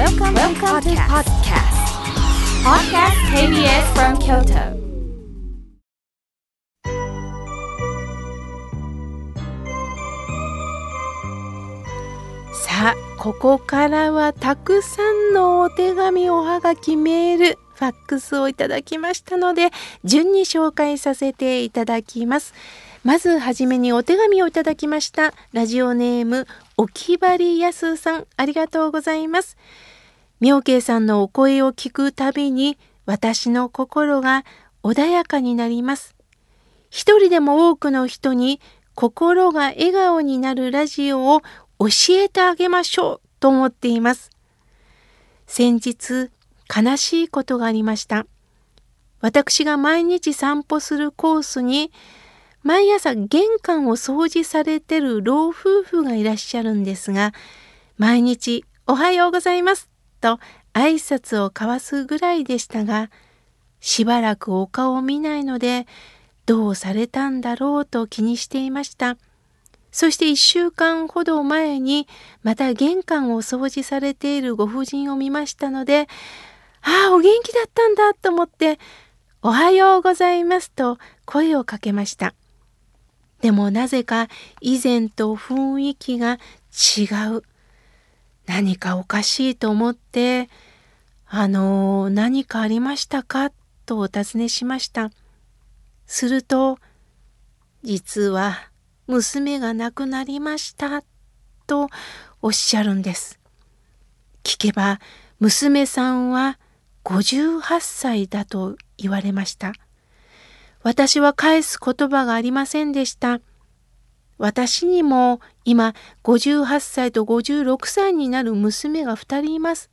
Welcome, Welcome to podcast. Podcast KBS from Kyoto. さあここからはたくさんのお手紙おはがきメールファックスをいただきましたので順に紹介させていただきますまずはじめにお手紙をいただきました。ラジオネームおきばりやすさん。ありがとうございます。妙慶さんのお声を聞くたびに私の心が穏やかになります。一人でも多くの人に心が笑顔になるラジオを教えてあげましょう。と思っています。先日、悲しいことがありました。私が毎日散歩するコースに、毎朝玄関を掃除されてる老夫婦がいらっしゃるんですが、毎日おはようございますと挨拶を交わすぐらいでしたが、しばらくお顔を見ないので、どうされたんだろうと気にしていました。そして一週間ほど前にまた玄関を掃除されているご婦人を見ましたので、ああ、お元気だったんだと思って、おはようございますと声をかけました。でもなぜか以前と雰囲気が違う。何かおかしいと思って、あの、何かありましたか？とお尋ねしました。すると、実は娘が亡くなりましたとおっしゃるんです。聞けば娘さんは58歳だと言われました。私は返す言葉がありませんでした。私にも今58歳と56歳になる娘が2人います。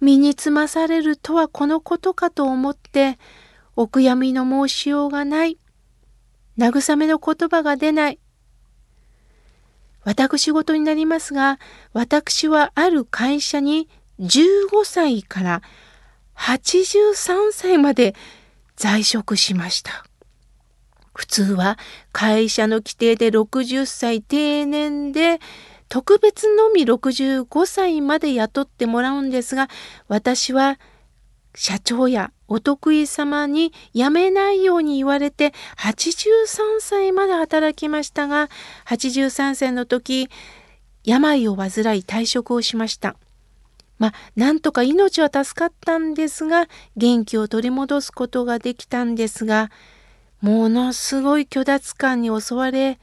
身につまされるとはこのことかと思ってお悔やみの申しようがない。慰めの言葉が出ない。私事になりますが、私はある会社に15歳から83歳まで在職しました。普通は会社の規定で60歳定年で特別のみ65歳まで雇ってもらうんですが、私は社長やお得意様に辞めないように言われて83歳まで働きましたが83歳の時病を患い退職をしました。まあなんとか命は助かったんですが元気を取り戻すことができたんですがものすごい虚脱感に襲われ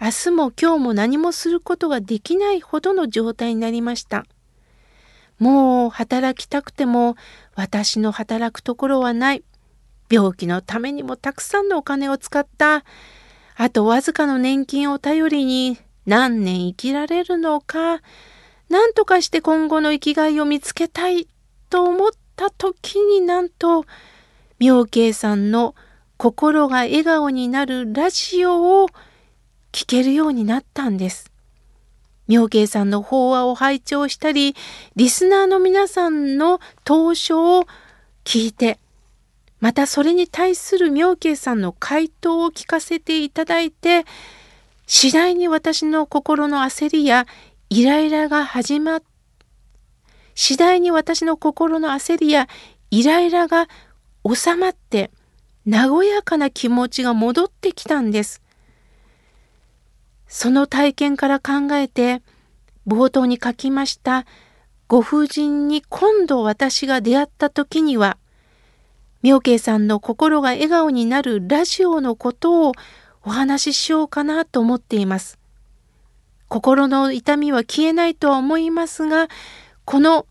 明日も今日も何もすることができないほどの状態になりました。もう働きたくても私の働くところはない。病気のためにもたくさんのお金を使った。あとわずかの年金を頼りに何年生きられるのか。何とかして今後の生きがいを見つけたいと思った時になんと妙慶さんの心が笑顔になるラジオを聴けるようになったんです。妙慶さんの法話を拝聴したり、リスナーの皆さんの投書を聞いて、またそれに対する妙慶さんの回答を聞かせていただいて、次第に私の心の焦りやイライラが始まっ次第に私の心の焦りやイライラが収まって和やかな気持ちが戻ってきたんです。その体験から考えて冒頭に書きましたご婦人に今度私が出会った時には妙慶さんの心が笑顔になるラジオのことをお話ししようかなと思っています。心の痛みは消えないとは思いますがこの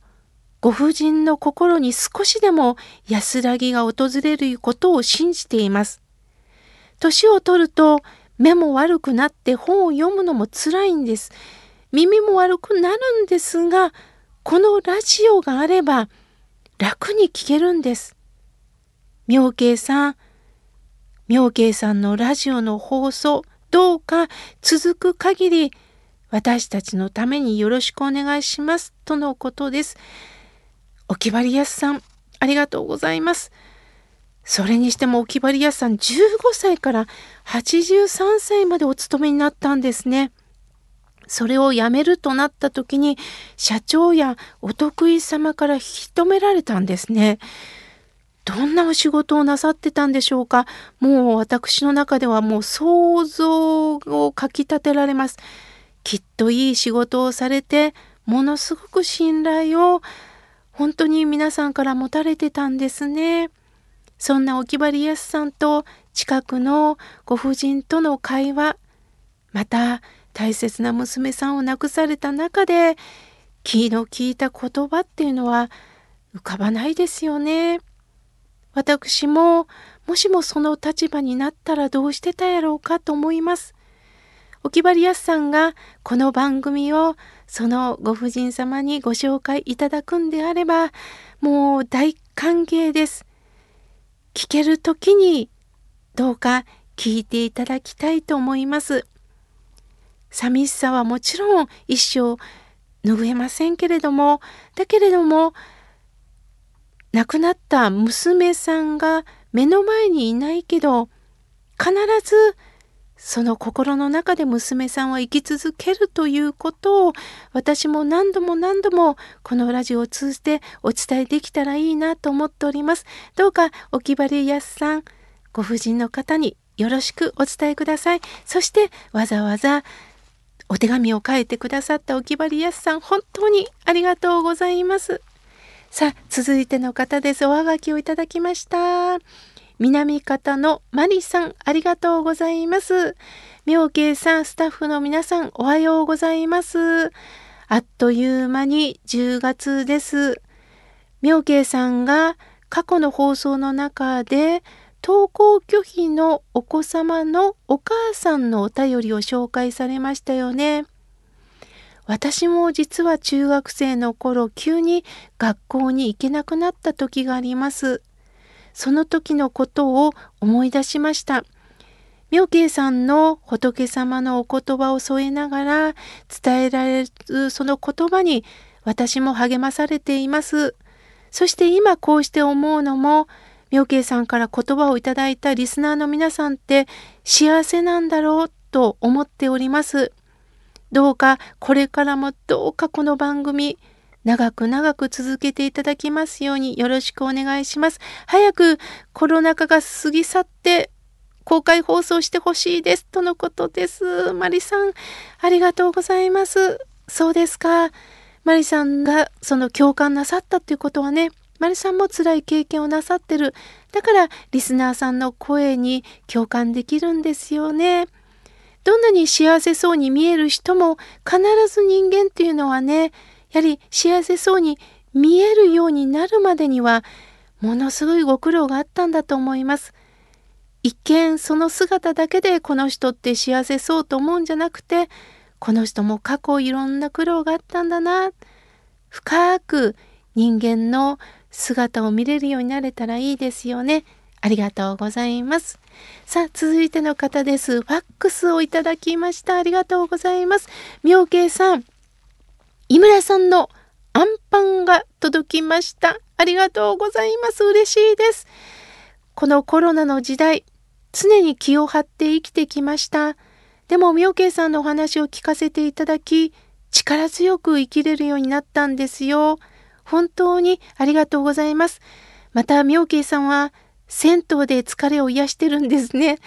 ご婦人の心に少しでも安らぎが訪れることを信じています。年を取ると目も悪くなって本を読むのも辛いんです。耳も悪くなるんですが、このラジオがあれば楽に聞けるんです。妙慶さん、妙慶さんのラジオの放送、どうか続く限り私たちのためによろしくお願いしますとのことです。おきばりやすさん、ありがとうございます。それにしても沖張屋さん15歳から83歳までお勤めになったんですね。それをやめるとなった時に社長やお得意様から引き止められたんですね。どんなお仕事をなさってたんでしょうかもう私の中ではもう想像をかきたてられます。きっといい仕事をされてものすごく信頼を本当に皆さんから持たれてたんですね。そんなおきばりやすさんと近くのご婦人との会話また大切な娘さんを亡くされた中で気の利いた言葉っていうのは浮かばないですよね。私ももしもその立場になったらどうしてたやろうかと思います。おきばりやすさんがこの番組をそのご婦人様にご紹介いただくんであればもう大歓迎です。聞ける時にどうか聞いていただきたいと思います。寂しさはもちろん一生拭えませんけれどもだけれども亡くなった娘さんが目の前にいないけど必ずその心の中で娘さんは生き続けるということを私も何度も何度もこのラジオを通じてお伝えできたらいいなと思っております。どうかおきばりやすさんご婦人の方によろしくお伝えください。そしてわざわざお手紙を書いてくださったおきばりやすさん本当にありがとうございます。さあ続いての方ですおはがきをいただきました南方のマリさんありがとうございます妙慶さんスタッフの皆さんおはようございますあっという間に10月です妙慶さんが過去の放送の中で登校拒否のお子様のお母さんのお便りを紹介されましたよね。私も実は中学生の頃急に学校に行けなくなった時があります。その時のことを思い出しました。妙慶さんの仏様のお言葉を添えながら伝えられるその言葉に私も励まされています。そして今こうして思うのも妙慶さんから言葉をいただいたリスナーの皆さんって幸せなんだろうと思っております。どうかこれからもどうかこの番組長く長く続けていただきますようによろしくお願いします。早くコロナ禍が過ぎ去って公開放送してほしいですとのことです。マリさん、ありがとうございます。そうですか。マリさんがその共感なさったっていうことはね、マリさんも辛い経験をなさってる。だからリスナーさんの声に共感できるんですよね。どんなに幸せそうに見える人も必ず人間っていうのはねやはり幸せそうに見えるようになるまでにはものすごいご苦労があったんだと思います。一見その姿だけでこの人って幸せそうと思うんじゃなくてこの人も過去いろんな苦労があったんだな深く人間の姿を見れるようになれたらいいですよね。ありがとうございます。さあ、続いての方です。ファックスをいただきました。ありがとうございます。妙慶さん、井村さんのアンパンが届きました。ありがとうございます。嬉しいです。このコロナの時代、常に気を張って生きてきました。でも、妙慶さんのお話を聞かせていただき、力強く生きれるようになったんですよ。本当にありがとうございます。また、妙慶さんは、銭湯で疲れを癒してるんですね。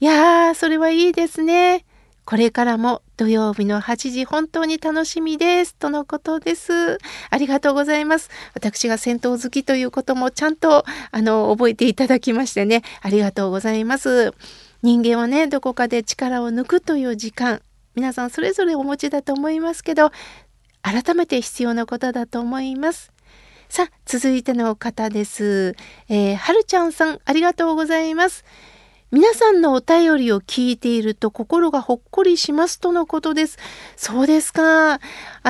いやー、それはいいですね。これからも土曜日の8時本当に楽しみです。とのことです。ありがとうございます。私が銭湯好きということもちゃんとあの覚えていただきましてね。ありがとうございます。人間はね、どこかで力を抜くという時間、皆さんそれぞれお持ちだと思いますけど、改めて必要なことだと思います。さあ、続いての方です。えー、はるちゃんさん、ありがとうございます。皆さんのお便りを聞いていると心がほっこりしますとのことです。そうですか。あ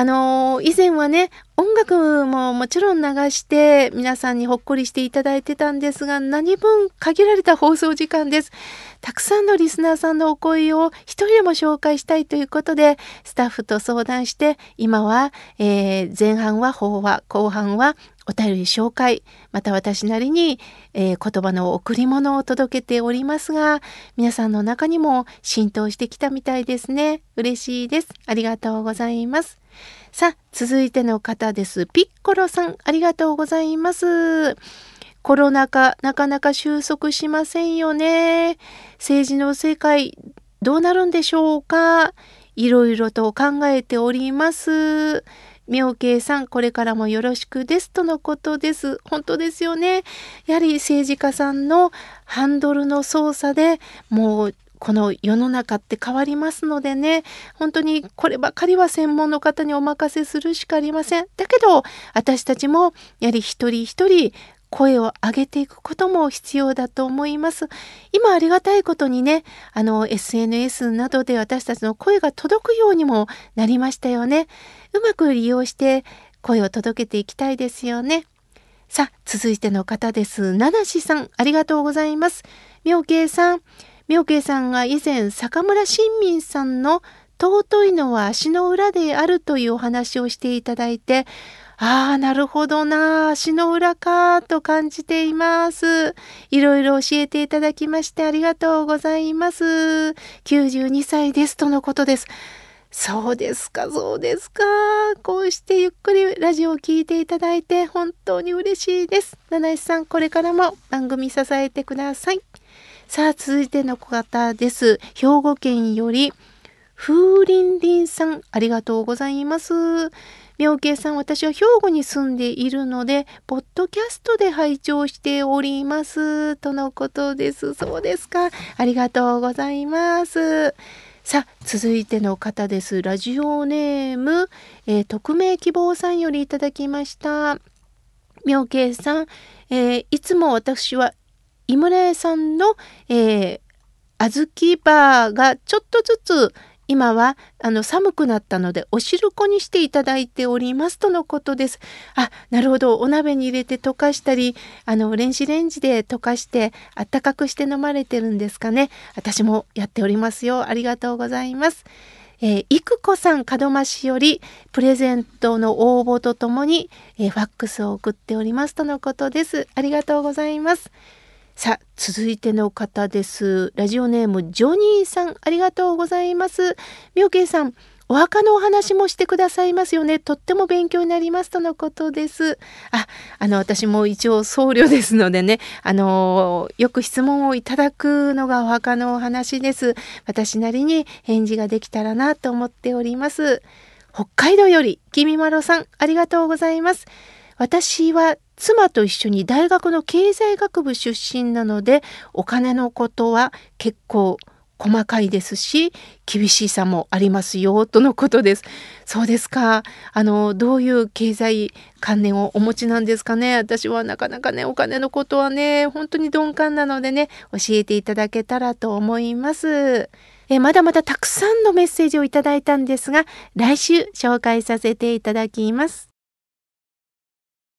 の、以前はね、音楽ももちろん流して皆さんにほっこりしていただいてたんですが何分限られた放送時間です。たくさんのリスナーさんのお声を一人でも紹介したいということでスタッフと相談して今は、えー、前半は法話後半はお便り紹介また私なりに、えー、言葉の贈り物を届けておりますが皆さんの中にも浸透してきたみたいですね。嬉しいです。ありがとうございます。さあ続いての方です。ピッコロさんありがとうございます。コロナ禍なかなか収束しませんよね。政治の世界どうなるんでしょうか。いろいろと考えております。妙慶さん、これからもよろしくですとのことです。本当ですよね。やはり政治家さんのハンドルの操作でもうこの世の中って変わりますのでね、本当にこればかりは専門の方にお任せするしかありません。だけど、私たちもやはり一人一人声を上げていくことも必要だと思います。今ありがたいことにね、あの SNS などで私たちの声が届くようにもなりましたよね。うまく利用して声を届けていきたいですよね。さあ、続いての方です。七志さん、ありがとうございます。妙慶さん、妙慶さんが以前、坂村新民さんの尊いのは足の裏であるというお話をしていただいて、ああ、なるほどな。足の裏か、と感じています。いろいろ教えていただきましてありがとうございます。92歳ですとのことです。そうですか、そうですか。こうしてゆっくりラジオを聴いていただいて本当に嬉しいです。七石さん、これからも番組支えてください。さあ、続いての方です。兵庫県より、風鈴林さん、ありがとうございます。妙慶さん、私は兵庫に住んでいるので、ポッドキャストで拝聴しております。とのことです。そうですか。ありがとうございます。さあ、続いての方です。ラジオネーム、えー、匿名希望さんよりいただきました。妙慶さん、えー、いつも私は井村屋さんの、えー、小豆バーがちょっとずつ今はあの寒くなったのでお汁粉にしていただいておりますとのことです。あ、なるほど。お鍋に入れて溶かしたり、あの電子レンジで溶かしてあったかくして飲まれてるんですかね。私もやっておりますよ。ありがとうございます。えー、いくこさん門真市よりプレゼントの応募とともに、えー、ファックスを送っておりますとのことです。ありがとうございます。さあ、続いての方です。ラジオネーム、ジョニーさん、ありがとうございます。みょうけいさん、お墓のお話もしてくださいますよね。とっても勉強になりますとのことです。あ、あの、私も一応僧侶ですのでね、あの、よく質問をいただくのがお墓のお話です。私なりに返事ができたらなと思っております。北海道より、きみまろさん、ありがとうございます。私は妻と一緒に大学の経済学部出身なのでお金のことは結構細かいですし厳しさもありますよとのことです。そうですか。あのどういう経済観念をお持ちなんですかね。私はなかなかねお金のことはね本当に鈍感なのでね教えていただけたらと思います。えまだまだたくさんのメッセージをいただいたんですが来週紹介させていただきます。